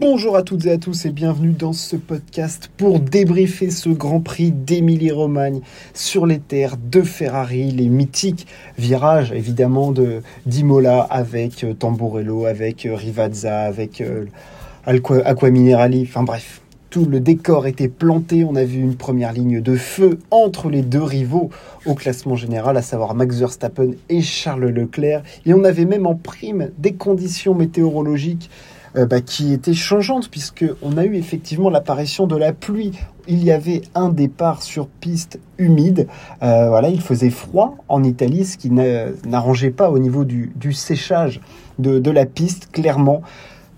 Bonjour à toutes et à tous et bienvenue dans ce podcast pour débriefer ce Grand Prix d'Émilie-Romagne sur les terres de Ferrari, les mythiques virages évidemment de d'Imola avec euh, Tamburello, avec euh, Rivazza, avec euh, enfin bref. Tout le décor était planté, on a vu une première ligne de feu entre les deux rivaux au classement général, à savoir Max Verstappen et Charles Leclerc. Et on avait même en prime des conditions météorologiques euh, bah, qui était changeante puisqu'on a eu effectivement l'apparition de la pluie. Il y avait un départ sur piste humide. Euh, voilà, il faisait froid en Italie, ce qui n'arrangeait pas au niveau du, séchage de, la piste, clairement.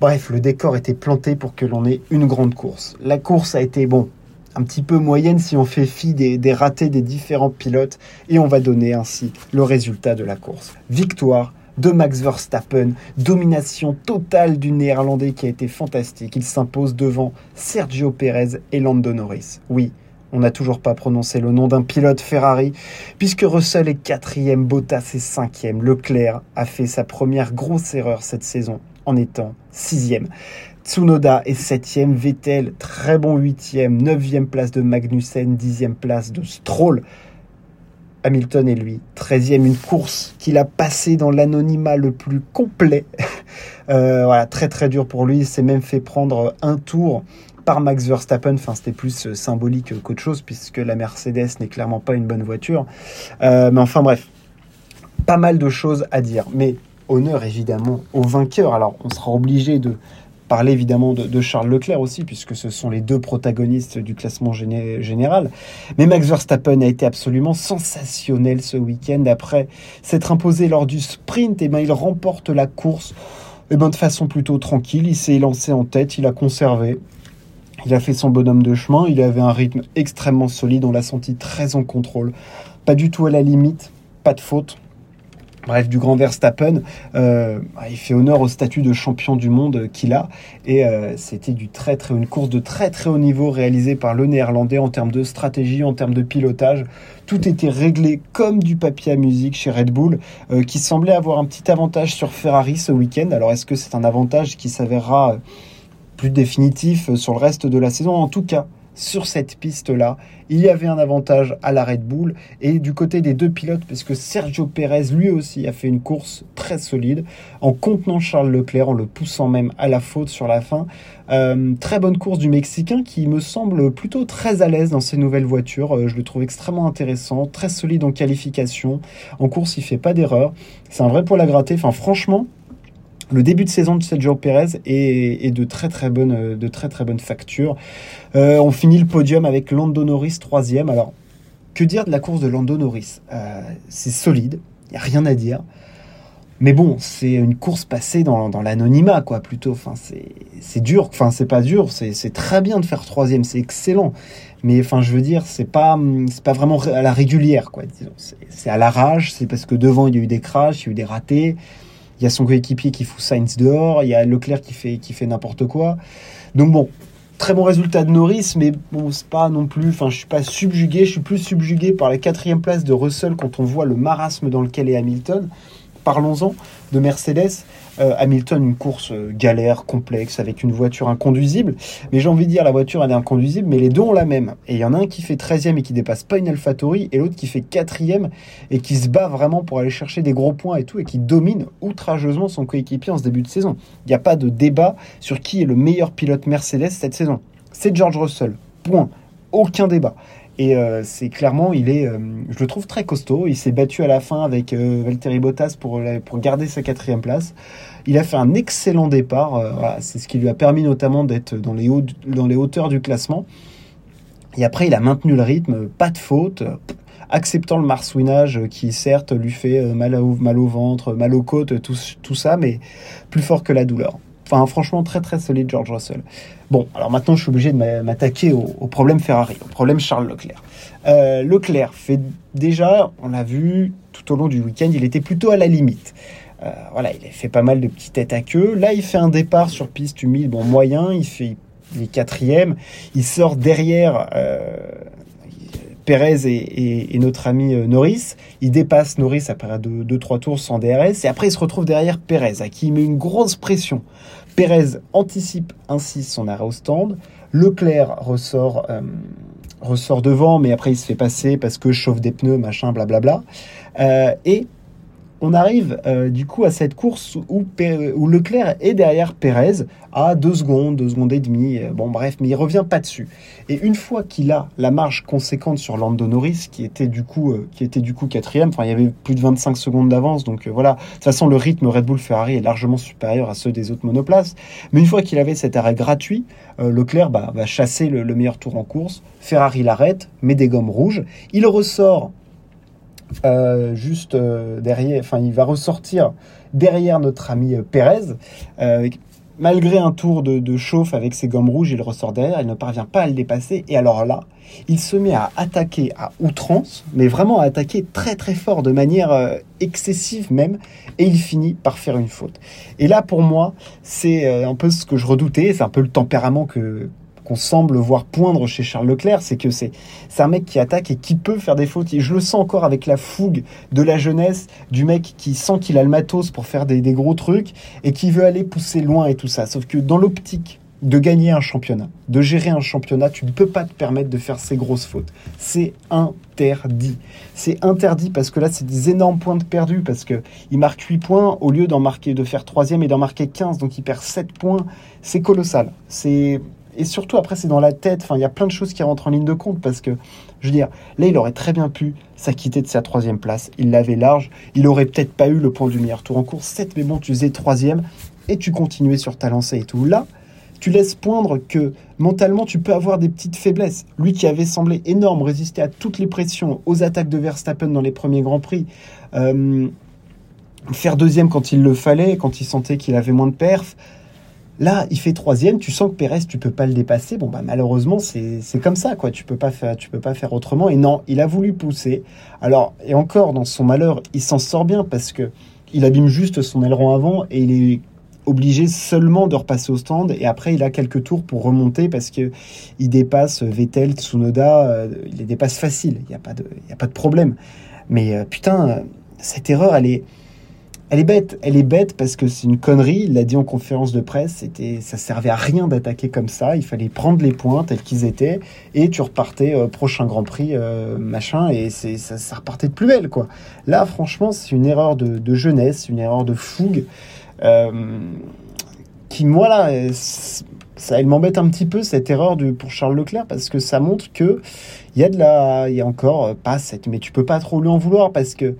Bref, le décor était planté pour que l'on ait une grande course. La course a été, bon, un petit peu moyenne si on fait fi des, des, ratés des différents pilotes et on va donner ainsi le résultat de la course. Victoire de Max Verstappen. Domination totale du néerlandais qui a été fantastique. Il s'impose devant Sergio Perez et Lando Norris. Oui, on n'a toujours pas prononcé le nom d'un pilote Ferrari, puisque Russell est quatrième, Bottas est cinquième. Leclerc a fait sa première grosse erreur cette saison en étant sixième. Tsunoda est septième, Vettel très bon huitième, neuvième place de Magnussen, dixième place de Stroll. Hamilton et lui. 13e, une course qu'il a passée dans l'anonymat le plus complet. Euh, voilà, très très dur pour lui. Il s'est même fait prendre un tour par Max Verstappen. Enfin, c'était plus euh, symbolique qu'autre chose, puisque la Mercedes n'est clairement pas une bonne voiture. Euh, mais enfin, bref, pas mal de choses à dire. Mais honneur évidemment au vainqueur. Alors, on sera obligé de parler évidemment de, Charles Leclerc aussi, puisque ce sont les deux protagonistes du classement général. Mais Max Verstappen a été absolument sensationnel ce week-end. Après s'être imposé lors du sprint, et eh ben, il remporte la course et eh ben, de façon plutôt tranquille. Il s'est lancé en tête, il a conservé. Il a fait son bonhomme de chemin, il avait un rythme extrêmement solide, on l'a senti très en contrôle. Pas du tout à la limite, pas de faute bref, du grand Verstappen. Euh, il fait honneur au statut de champion du monde qu'il a. Et euh, c'était une course de très très haut niveau réalisée par le néerlandais en termes de stratégie, en termes de pilotage. Tout était réglé comme du papier à musique chez Red Bull, euh, qui semblait avoir un petit avantage sur Ferrari ce week-end. Alors est-ce que c'est un avantage qui s'avérera plus définitif sur le reste de la saison? En tout cas, sur cette piste-là. Il y avait un avantage à la Red Bull et du côté des deux pilotes, parce que Sergio Pérez lui aussi a fait une course très solide en contenant Charles Leclerc, en le poussant même à la faute sur la fin. Euh, très bonne course du Mexicain qui me semble plutôt très à l'aise dans ses nouvelles voitures. Euh, je le trouve extrêmement intéressant, très solide en qualification. En course, il fait pas d'erreur. C'est un vrai poil à gratter. Enfin, franchement, le début de saison de Sergio Pérez est, de très très bonne de très très bonne facture. Euh, on finit le podium avec Lando Norris troisième. Alors que dire de la course de Lando Norris? Euh, C'est solide, il y a rien à dire. Mais bon, c'est une course passée dans, l'anonymat, quoi, plutôt. Enfin, c'est dur. Enfin, c'est pas dur. C'est très bien de faire troisième. C'est excellent. Mais enfin, je veux dire, c'est pas, pas vraiment à la régulière, quoi. C'est à la rage. C'est parce que devant, il y a eu des crashs, il y a eu des ratés. Il y a son coéquipier qui fout Sainz dehors, il y a Leclerc qui fait, qui fait n'importe quoi. Donc bon, très bon résultat de Norris, mais bon, c'est pas non plus. Enfin, je suis pas subjugué, je suis plus subjugué par la quatrième place de Russell quand on voit le marasme dans lequel est Hamilton parlons-en de Mercedes. Euh, Hamilton, une course euh, galère, complexe, avec une voiture inconduisible. Mais j'ai envie de dire, la voiture, elle est inconduisible, mais les deux ont la même. Et il y en a un qui fait 13e et qui dépasse pas une AlphaTauri, et l'autre qui fait 4e et qui se bat vraiment pour aller chercher des gros points et tout, et qui domine outrageusement son coéquipier en ce début de saison. Il n'y a pas de débat sur qui est le meilleur pilote Mercedes cette saison. C'est George Russell. Point. Aucun débat. Et euh, c'est clairement, il est, euh, je le trouve très costaud. Il s'est battu à la fin avec euh, Valtteri Bottas pour, pour garder sa quatrième place. Il a fait un excellent départ. Voilà, c'est ce qui lui a permis notamment d'être dans les, hauts, dans les hauteurs du classement. Et après, il a maintenu le rythme, pas de faute, acceptant le marsouinage qui certes lui fait mal au, mal au ventre, mal aux côtes, tout, tout ça, mais plus fort que la douleur. Enfin, franchement, très très solide George Russell. Bon, alors maintenant, je suis obligé de m'attaquer au, problème Ferrari, au problème Charles Leclerc. Euh, Leclerc fait déjà, on l'a vu tout au long du week-end, il était plutôt à la limite. Euh, voilà, il fait pas mal de petites têtes à queue. Là, il fait un départ sur piste humide, bon moyen, il fait il est quatrième, il sort derrière euh, Perez et, notre ami Norris. Il dépasse Norris après 2-3 tours sans DRS. Et après, il se retrouve derrière Perez, à qui il met une grosse pression. Pérez anticipe ainsi son arrêt au stand. Leclerc ressort, euh, ressort devant, mais après il se fait passer parce que chauffe des pneus, machin, blablabla. Euh, et on arrive euh, du coup à cette course où, Leclerc est derrière Pérez à 2 secondes, 2 secondes et demie, euh, bon bref, mais il revient pas dessus. Et une fois qu'il a la marge conséquente sur Lando Norris, qui était du coup, euh, qui était du coup quatrième, enfin il y avait plus de 25 secondes d'avance, donc voilà. De toute façon, le rythme Red Bull Ferrari est largement supérieur à ceux des autres monoplaces. Mais une fois qu'il avait cet arrêt gratuit, Leclerc bah, va chasser le, le meilleur tour en course. Ferrari l'arrête, met des gommes rouges, il ressort euh, juste euh, derrière, enfin il va ressortir derrière notre ami euh, Pérez. malgré un tour de, chauffe avec ses gommes rouges, il ressort derrière, il ne parvient pas à le dépasser. Et alors là, il se met à attaquer à outrance, mais vraiment à attaquer très très fort, de manière excessive même, et il finit par faire une faute. Et là, pour moi, c'est un peu ce que je redoutais, c'est un peu le tempérament que, qu'on semble voir poindre chez Charles Leclerc, c'est que c'est un mec qui attaque et qui peut faire des fautes. Et je le sens encore avec la fougue de la jeunesse, du mec qui sent qu'il a le matos pour faire des, gros trucs et qui veut aller pousser loin et tout ça. Sauf que dans l'optique de gagner un championnat, de gérer un championnat, tu ne peux pas te permettre de faire ces grosses fautes. C'est interdit. C'est interdit parce que là, c'est des énormes points de perdus parce que il marque 8 points au lieu d'en marquer, de faire troisième et d'en marquer 15, donc il perd 7 points. C'est colossal. C'est et surtout après c'est dans la tête. Enfin, il y a plein de choses qui rentrent en ligne de compte parce que, je veux dire, là il aurait très bien pu s'acquitter de sa troisième place. Il l'avait large. Il aurait peut-être pas eu le point du meilleur tour en course 7, mais bon, tu faisais troisième et tu continuais sur ta lancée et tout. Là, tu laisses poindre que mentalement tu peux avoir des petites faiblesses. Lui qui avait semblé énorme, résister à toutes les pressions, aux attaques de Verstappen dans les premiers grands prix. Euh, faire deuxième quand il le fallait, quand il sentait qu'il avait moins de perf, Là, il fait troisième, tu sens que Pérez, tu peux pas le dépasser. Bon, bah, malheureusement, c'est comme ça, quoi. Tu peux pas faire, tu peux pas faire autrement. Et non, il a voulu pousser. Alors, et encore, dans son malheur, il s'en sort bien parce que il abîme juste son aileron avant et il est obligé seulement de repasser au stand et après il a quelques tours pour remonter parce que il dépasse Vettel, Tsunoda, euh, il les dépasse facile, il n'y a, pas de, y a pas de problème. Mais euh, putain, cette erreur, elle est, elle est bête, elle est bête parce que c'est une connerie. Il l'a dit en conférence de presse. C'était, ça servait à rien d'attaquer comme ça. Il fallait prendre les points tels qu'ils étaient et tu repartais euh, prochain Grand Prix euh, machin et c'est ça, repartait de plus belle quoi. Là franchement c'est une erreur de, jeunesse, une erreur de fougue euh, qui moi là ça elle m'embête un petit peu cette erreur de, pour Charles Leclerc parce que ça montre que il y a de la, y a encore pas cette, mais tu peux pas trop lui en vouloir parce que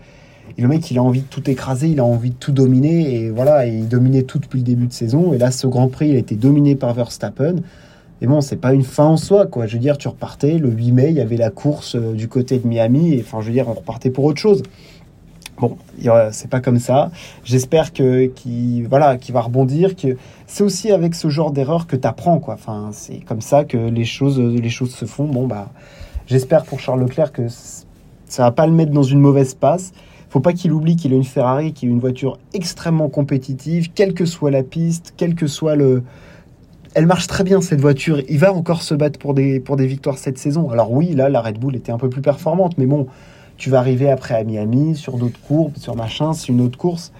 et le mec, il a envie de tout écraser, il a envie de tout dominer. Et voilà, il dominait tout depuis le début de saison. Et là, ce Grand Prix, il a été dominé par Verstappen. Et bon, c'est pas une fin en soi, quoi. Je veux dire, tu repartais, le 8 mai, il y avait la course euh, du côté de Miami. Et enfin, je veux dire, on repartait pour autre chose. Bon, c'est pas comme ça. J'espère que qu'il voilà, qu'il va rebondir. Que c'est aussi avec ce genre d'erreur que tu apprends, quoi. Enfin, c'est comme ça que les choses, les choses se font. Bon, bah, j'espère pour Charles Leclerc que ça va pas le mettre dans une mauvaise passe faut pas qu'il oublie qu'il a une Ferrari qui est une voiture extrêmement compétitive, quelle que soit la piste, quel que soit le. Elle marche très bien cette voiture. Il va encore se battre pour des, pour des victoires cette saison. Alors oui, là, la Red Bull était un peu plus performante, mais bon, tu vas arriver après à Miami, sur d'autres courbes, sur machin, c'est une autre course.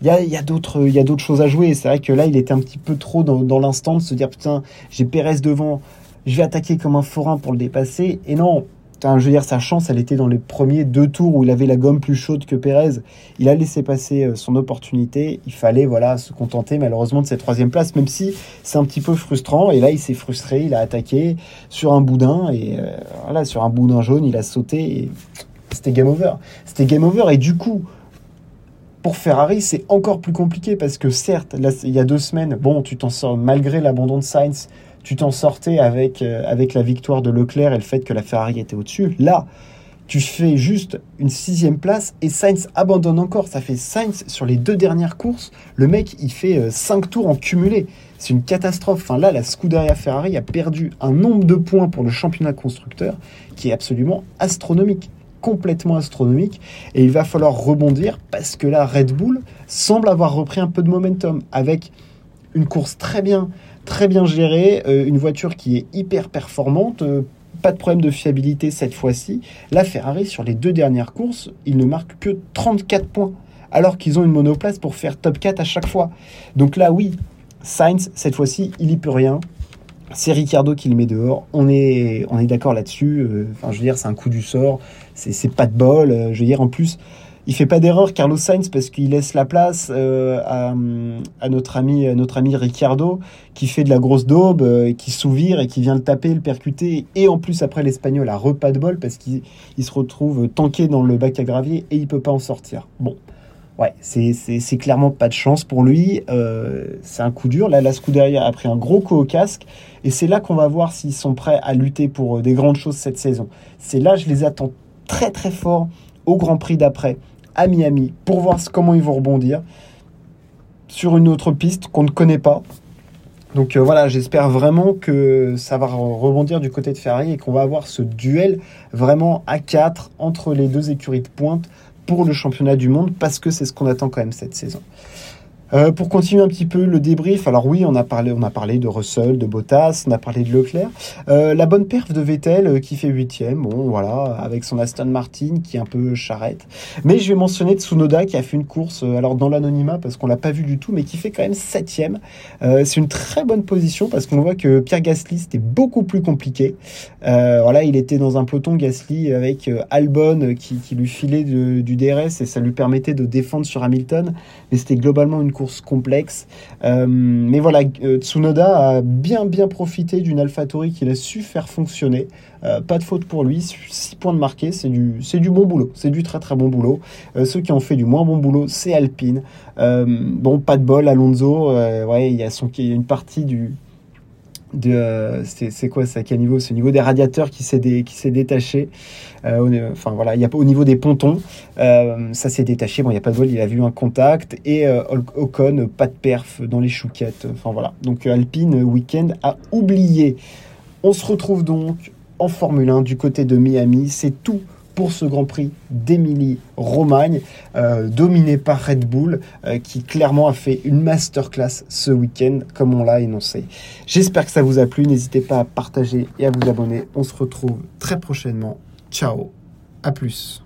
Il y a, y a d'autres choses à jouer. C'est vrai que là, il était un petit peu trop dans, dans l'instant de se dire putain, j'ai Pérez devant, je vais attaquer comme un forain pour le dépasser. Et non, je veux dire, sa chance, elle était dans les premiers deux tours où il avait la gomme plus chaude que Pérez. Il a laissé passer euh, son opportunité. Il fallait voilà se contenter malheureusement de cette troisième place, même si c'est un petit peu frustrant. Et là, il s'est frustré. Il a attaqué sur un boudin et euh, voilà, sur un boudin jaune, il a sauté. Et c'était game over. C'était game over. Et du coup, pour Ferrari, c'est encore plus compliqué parce que certes, là, il y a deux semaines, bon, tu t'en sors malgré l'abandon de Sainz tu t'en sortais avec, euh, avec la victoire de Leclerc et le fait que la Ferrari était au-dessus. Là, tu fais juste une sixième place et Sainz abandonne encore. Ça fait Sainz sur les deux dernières courses. Le mec, il fait euh, cinq tours en cumulé. C'est une catastrophe. Enfin là, la Scuderia Ferrari a perdu un nombre de points pour le championnat constructeur qui est absolument astronomique complètement astronomique et il va falloir rebondir parce que là Red Bull semble avoir repris un peu de momentum avec une course très bien très bien gérée, euh, une voiture qui est hyper performante, euh, pas de problème de fiabilité cette fois-ci. La Ferrari, sur les deux dernières courses, il ne marque que 34 points, alors qu'ils ont une monoplace pour faire top 4 à chaque fois. Donc là, oui, Sainz, cette fois-ci, il y peut rien. C'est Ricardo qui le met dehors. On est, on est d'accord là-dessus. Euh, enfin, je veux dire, c'est un coup du sort. C'est pas de bol. Je veux dire, en plus, il fait pas d'erreur, Carlos Sainz, parce qu'il laisse la place euh, à, notre ami, notre ami Ricardo, qui fait de la grosse daube, qui s'ouvre et qui vient le taper, le percuter. Et en plus, après, l'Espagnol a repas de bol parce qu'il se retrouve tanké dans le bac à gravier et il peut pas en sortir. Bon, Ouais, c'est clairement pas de chance pour lui. Euh, c'est un coup dur. Là, la Scuderia a pris un gros coup au casque. Et c'est là qu'on va voir s'ils sont prêts à lutter pour euh, des grandes choses cette saison. C'est là, je les attends très très fort au Grand Prix d'après à Miami pour voir comment ils vont rebondir sur une autre piste qu'on ne connaît pas. Donc euh, voilà, j'espère vraiment que ça va rebondir du côté de Ferrari et qu'on va avoir ce duel vraiment à 4 entre les deux écuries de pointe pour le championnat du monde parce que c'est ce qu'on attend quand même cette saison. Euh, pour continuer un petit peu le débrief, alors oui, on a parlé, on a parlé de Russell, de Bottas, on a parlé de Leclerc. Euh, la bonne perf de Vettel euh, qui fait huitième, bon voilà, avec son Aston Martin qui est un peu charrette. Mais je vais mentionner Tsunoda qui a fait une course, alors dans l'anonymat parce qu'on l'a pas vu du tout, mais qui fait quand même septième. c'est une très bonne position parce qu'on voit que Pierre Gasly c'était beaucoup plus compliqué. voilà, il était dans un peloton Gasly avec Albon qui, qui lui filait du DRS et ça lui permettait de défendre sur Hamilton, mais c'était globalement une course complexe. Euh, mais voilà, euh, Tsunoda a bien bien profité d'une AlphaTauri qu'il a su faire fonctionner. Euh, pas de faute pour lui, 6 points de marqué, c'est du, du bon boulot, c'est du très très bon boulot. ceux qui ont fait du moins bon boulot, c'est Alpine. bon, pas de bol, Alonso, ouais, il y son, y a une partie du, de c'est quoi à quel niveau? C'est au niveau des radiateurs qui s'est qui s'est détaché euh, enfin voilà il y a au niveau des pontons euh, ça s'est détaché. Bon il y a pas de vol il a vu un contact et euh, Ocon pas de perf dans les chouquettes. Enfin voilà. Donc Alpine week-end a oublié. On se retrouve donc en Formule 1 du côté de Miami. C'est tout pour ce Grand Prix d'Émilie-Romagne, euh, dominé par Red Bull, euh, qui clairement a fait une masterclass ce week-end, comme on l'a énoncé. J'espère que ça vous a plu. N'hésitez pas à partager et à vous abonner. On se retrouve très prochainement. Ciao, à plus.